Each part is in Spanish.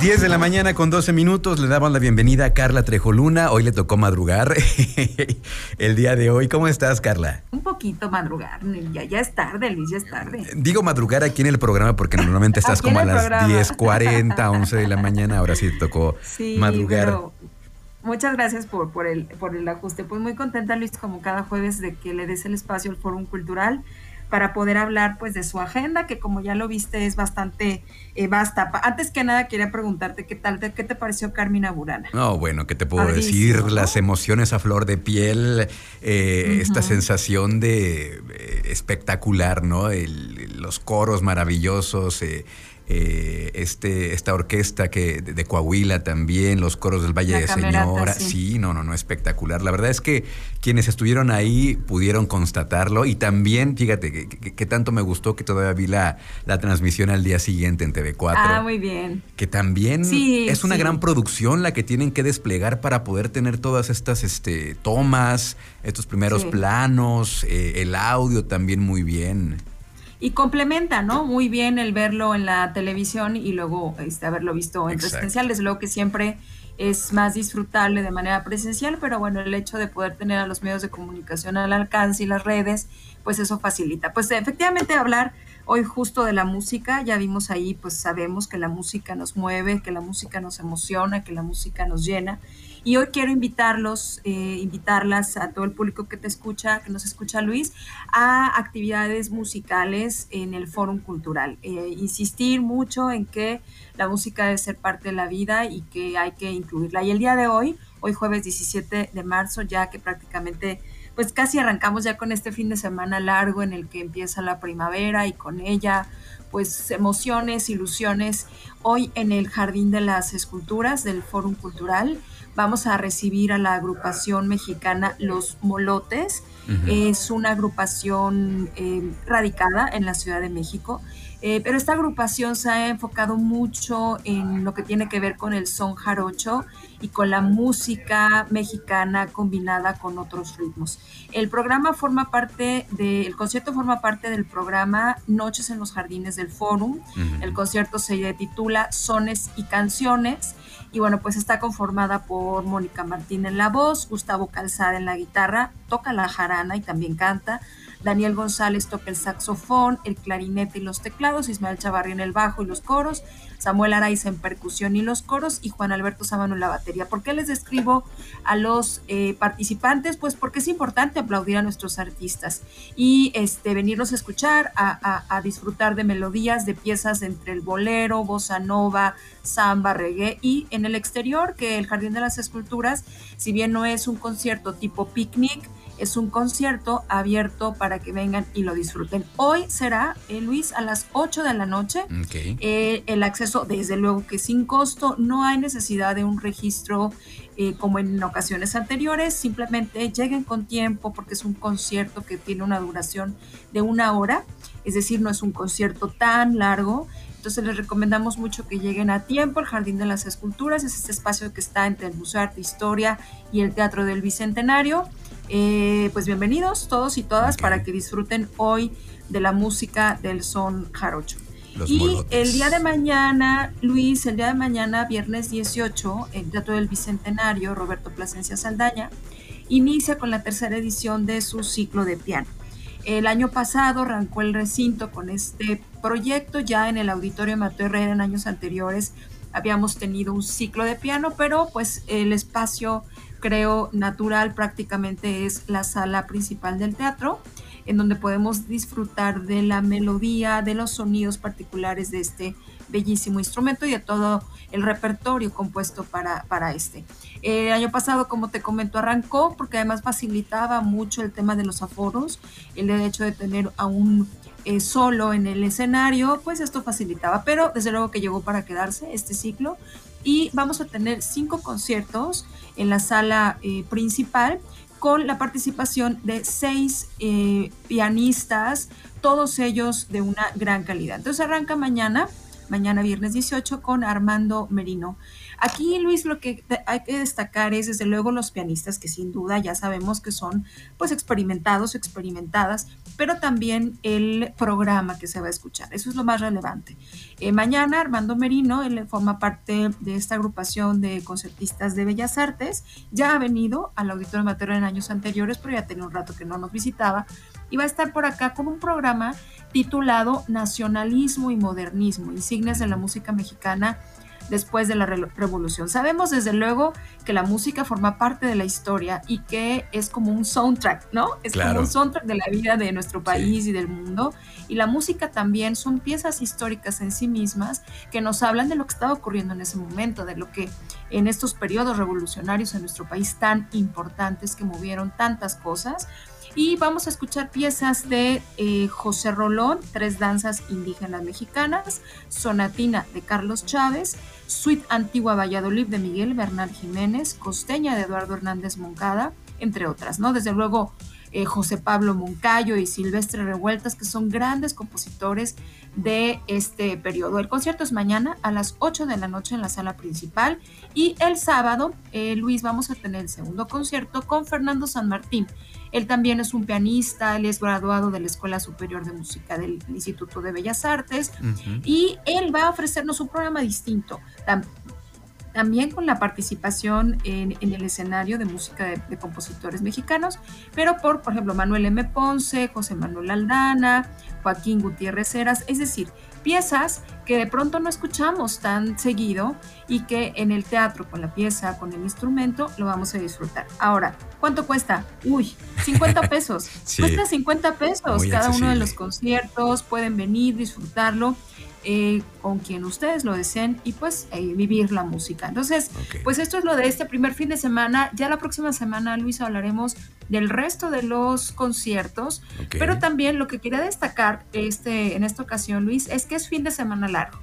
10 de la mañana con 12 minutos le damos la bienvenida a Carla Trejoluna. Hoy le tocó madrugar el día de hoy. ¿Cómo estás, Carla? Un poquito madrugar. Ya, ya es tarde, Luis, ya es tarde. Digo madrugar aquí en el programa porque normalmente estás como a las 10.40, 11 de la mañana. Ahora sí te tocó madrugar. muchas gracias por, por, el, por el ajuste. Pues muy contenta, Luis, como cada jueves, de que le des el espacio al Fórum Cultural para poder hablar pues de su agenda, que como ya lo viste es bastante eh, vasta. Antes que nada quería preguntarte qué tal, qué te pareció Carmina Burana. No, bueno, ¿qué te puedo decir? Las emociones a flor de piel, eh, esta sensación de eh, espectacular, ¿no? los coros maravillosos, eh, este, esta orquesta que de, Coahuila también, los coros del Valle de Señora. Sí. no, no, no, espectacular. La verdad es que quienes estuvieron ahí pudieron constatarlo y también, fíjate, que, tanto me gustó que todavía vi la, la, transmisión al día siguiente en TV4. Ah, muy bien. Que también es una gran producción la que tienen que desplegar para poder tener todas estas este, tomas, estos primeros planos, eh, el audio también muy bien y complementa, ¿no? Muy bien el verlo en la televisión y luego este, haberlo visto en presencial. Desde luego que siempre es más disfrutable de manera presencial, pero bueno, el hecho de poder tener a los medios de comunicación al alcance y las redes, pues eso facilita. Pues efectivamente hablar hoy justo de la música, ya vimos ahí, pues sabemos que la música nos mueve, que la música nos emociona, que la música nos llena y hoy quiero invitarlos, eh, invitarlas a todo el público que te escucha, que nos escucha Luis, a actividades musicales en el Fórum Cultural. Eh, insistir mucho en que la música debe ser parte de la vida y que hay que incluirla. Y el día de hoy, hoy jueves 17 de marzo, ya que prácticamente pues casi arrancamos ya con este fin de semana largo en el que empieza la primavera y con ella pues emociones, ilusiones. Hoy en el Jardín de las Esculturas del Fórum Cultural vamos a recibir a la agrupación mexicana Los Molotes. Es una agrupación eh, radicada en la Ciudad de México. Eh, pero esta agrupación se ha enfocado mucho en lo que tiene que ver con el son jarocho y con la música mexicana combinada con otros ritmos. El programa forma parte de, el concierto forma parte del programa Noches en los Jardines del Fórum. El concierto se titula Sones y Canciones. Y bueno, pues está conformada por Mónica Martín en la voz, Gustavo Calzada en la guitarra, toca la jarana y también canta, Daniel González toca el saxofón, el clarinete y los teclados, Ismael Chavarri en el bajo y los coros, Samuel Araiza en percusión y los coros y Juan Alberto Sábano en la batería. ¿Por qué les describo a los eh, participantes? Pues porque es importante aplaudir a nuestros artistas y este, venirnos a escuchar, a, disfrutar de melodías, de piezas entre el bolero, bossa nova, samba, reggae y en el exterior, que el Jardín de las Esculturas, si bien no es un concierto tipo picnic, es un concierto abierto para que vengan y lo disfruten. Hoy será, eh, Luis, a las 8 de la noche. Eh, el acceso, desde luego que sin costo, no hay necesidad de un registro eh, como en ocasiones anteriores, simplemente lleguen con tiempo porque es un concierto que tiene una duración de una hora, es decir, no es un concierto tan largo. Entonces les recomendamos mucho que lleguen a tiempo. El Jardín de las Esculturas es este espacio que está entre el Museo de Arte e Historia y el Teatro del Bicentenario. Eh, pues bienvenidos todos y todas para que disfruten hoy de la música del son jarocho. y el día de mañana, Luis, el día de mañana, viernes 18, el Teatro del Bicentenario, Roberto Plasencia Saldaña, inicia con la tercera edición de su ciclo de piano. El año pasado arrancó el recinto con este proyecto, ya en el Auditorio Mateo Herrera en años anteriores habíamos tenido un ciclo de piano, pero pues el espacio creo natural prácticamente es la sala principal del teatro, en donde podemos disfrutar de la melodía, de los sonidos particulares de este bellísimo instrumento y de todo el repertorio compuesto para, para este. El año pasado, como te comento, arrancó porque además facilitaba mucho el tema de los aforos, el derecho de tener a un eh, solo en el escenario, pues esto facilitaba, pero desde luego que llegó para quedarse este ciclo y vamos a tener cinco conciertos en la sala eh, principal con la participación de seis eh, pianistas, todos ellos de una gran calidad. Entonces arranca mañana mañana viernes 18 con Armando Merino. Aquí, Luis, lo que hay que destacar es, desde luego, los pianistas, que sin duda ya sabemos que son pues experimentados, experimentadas, pero también el programa que se va a escuchar. Eso es lo más relevante. Eh, mañana, Armando Merino, él forma parte de esta agrupación de concertistas de Bellas Artes, ya ha venido al Auditorio Amateur en años anteriores, pero ya tenía un rato que no nos visitaba, y va a estar por acá con un programa titulado Nacionalismo y Modernismo, insignias de la música mexicana después de la revolución. Sabemos desde luego que la música forma parte de la historia y que es como un soundtrack, ¿no? Es como un soundtrack de la vida de nuestro país y del mundo. Y la música también son piezas históricas en sí mismas que nos hablan de lo que estaba ocurriendo en ese momento, de lo que en estos periodos revolucionarios en nuestro país tan importantes que movieron tantas cosas y vamos a escuchar piezas de eh, José Rolón, Tres Danzas Indígenas Mexicanas, Sonatina de Carlos Chávez, Suite Antigua Valladolid de Miguel Bernal Jiménez, Costeña de Eduardo Hernández Moncada, entre otras, ¿no? Desde luego eh, José Pablo Moncayo y Silvestre Revueltas, que son grandes compositores de este periodo. El concierto es mañana a las 8 de la noche en la sala principal y el sábado, eh, Luis, vamos a tener el segundo concierto con Fernando San Martín. Él también es un pianista, él es graduado de la Escuela Superior de Música del Instituto de Bellas Artes y él va a ofrecernos un programa distinto también con la participación en, el escenario de música de, compositores mexicanos, pero por, por ejemplo, Manuel M. Ponce, José Manuel Aldana, Joaquín Gutiérrez Heras, es decir, piezas que de pronto no escuchamos tan seguido y que en el teatro con la pieza, con el instrumento, lo vamos a disfrutar. Ahora, ¿cuánto cuesta? Uy, 50 pesos. Cuesta 50 pesos cada uno de los conciertos, pueden venir, disfrutarlo. Eh, con quien ustedes lo deseen y pues eh, vivir la música. Entonces, pues esto es lo de este primer fin de semana. Ya la próxima semana, Luis, hablaremos del resto de los conciertos, pero también lo que quería destacar este, en esta ocasión, Luis, es que es fin de semana largo.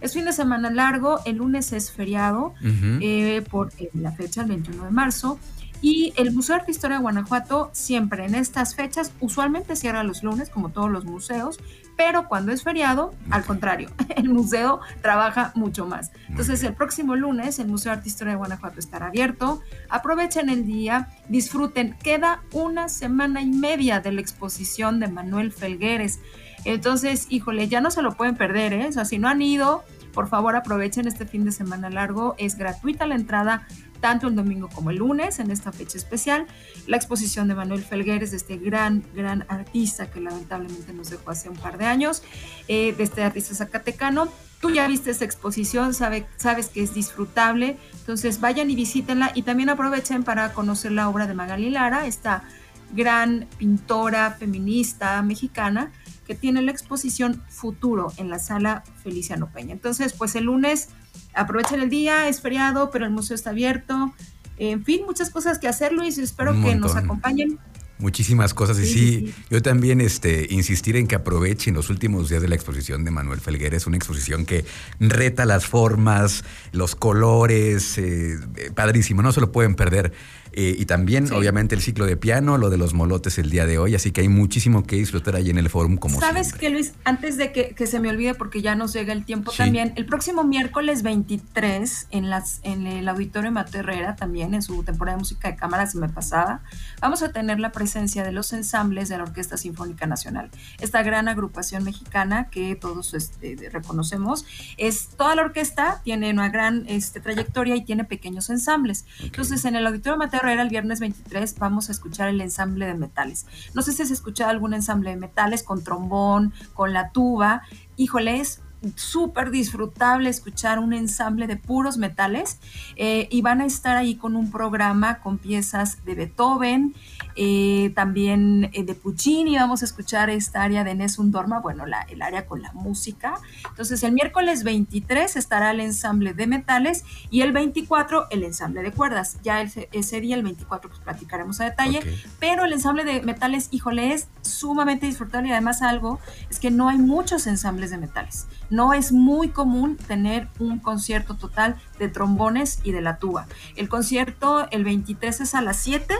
Es fin de semana largo, el lunes es feriado eh, por la fecha, el 21 de marzo, y el Museo de Arte Historia de Guanajuato siempre en estas fechas, usualmente cierra los lunes, como todos los museos, pero cuando es feriado, al contrario, el museo trabaja mucho más. Entonces, el próximo lunes, el Museo de Arte Historia de Guanajuato estará abierto. Aprovechen el día, disfruten. Queda una semana y media de la exposición de Manuel Felgueres. Entonces, híjole, ya no se lo pueden perder, ¿eh? O sea, si no han ido, por favor aprovechen este fin de semana largo. Es gratuita la entrada tanto el domingo como el lunes, en esta fecha especial, la exposición de Manuel Felgueres, de este gran, gran artista que lamentablemente nos dejó hace un par de años, eh, de este artista zacatecano. Tú ya viste esta exposición, sabe, sabes que es disfrutable, entonces vayan y visítenla y también aprovechen para conocer la obra de Magali Lara, esta gran pintora feminista mexicana que tiene la exposición Futuro en la sala Feliciano Peña. Entonces, pues el lunes aprovechen el día, es feriado, pero el museo está abierto. En fin, muchas cosas que hacer, Luis. Espero que nos acompañen. Muchísimas cosas. y sí, yo también este, insistir en que aprovechen los últimos días de la exposición de Manuel Felgueres, una exposición que reta las formas, los colores, eh, padrísimo, no se lo pueden perder. Eh, y también, obviamente, el ciclo de piano, lo de los molotes el día de hoy. Así que hay muchísimo que disfrutar ahí en el forum, como ¿Sabes qué, Luis? Antes de que, se me olvide, porque ya nos llega el tiempo también, el próximo miércoles 23, en, las, en el Auditorio Materrera, también en su temporada de música de cámara, si me pasaba, vamos a tener la presencia de los ensambles de la Orquesta Sinfónica Nacional. Esta gran agrupación mexicana que todos este, reconocemos, es toda la orquesta tiene una gran este, trayectoria y tiene pequeños ensambles. Entonces, en el Auditorio Materrera era el viernes 23 vamos a escuchar el ensamble de metales. No sé si has escuchado algún ensamble de metales con trombón, con la tuba. Híjole, es súper disfrutable escuchar un ensamble de puros metales eh, y van a estar ahí con un programa con piezas de Beethoven, eh, también eh, de Puccini, vamos a escuchar esta área de Nessun Dorma, bueno, la, el área con la música. Entonces el miércoles 23 estará el ensamble de metales y el 24 el ensamble de cuerdas. Ya ese día, el 24, pues platicaremos a detalle, pero el ensamble de metales, híjole, es sumamente disfrutable y además algo es que no hay muchos ensambles de metales. No es muy común tener un concierto total de trombones y de la tuba. El concierto el 23 es a las 7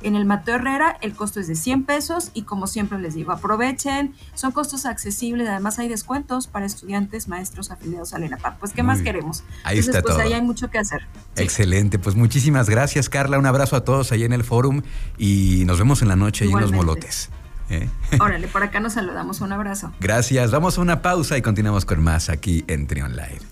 En el Mateo Herrera el costo es de 100 pesos y como siempre les digo, aprovechen, son costos accesibles, además hay descuentos para estudiantes, maestros afiliados al ENAPAC. Pues, ¿qué más queremos? Ahí está pues todo. ahí hay mucho que hacer. Excelente, pues muchísimas gracias Carla, un abrazo a todos ahí en el forum y nos vemos en la noche ahí en los molotes. ¿Eh? Órale, por acá nos saludamos, un abrazo. Gracias, vamos a una pausa y continuamos con más aquí en Trion Live.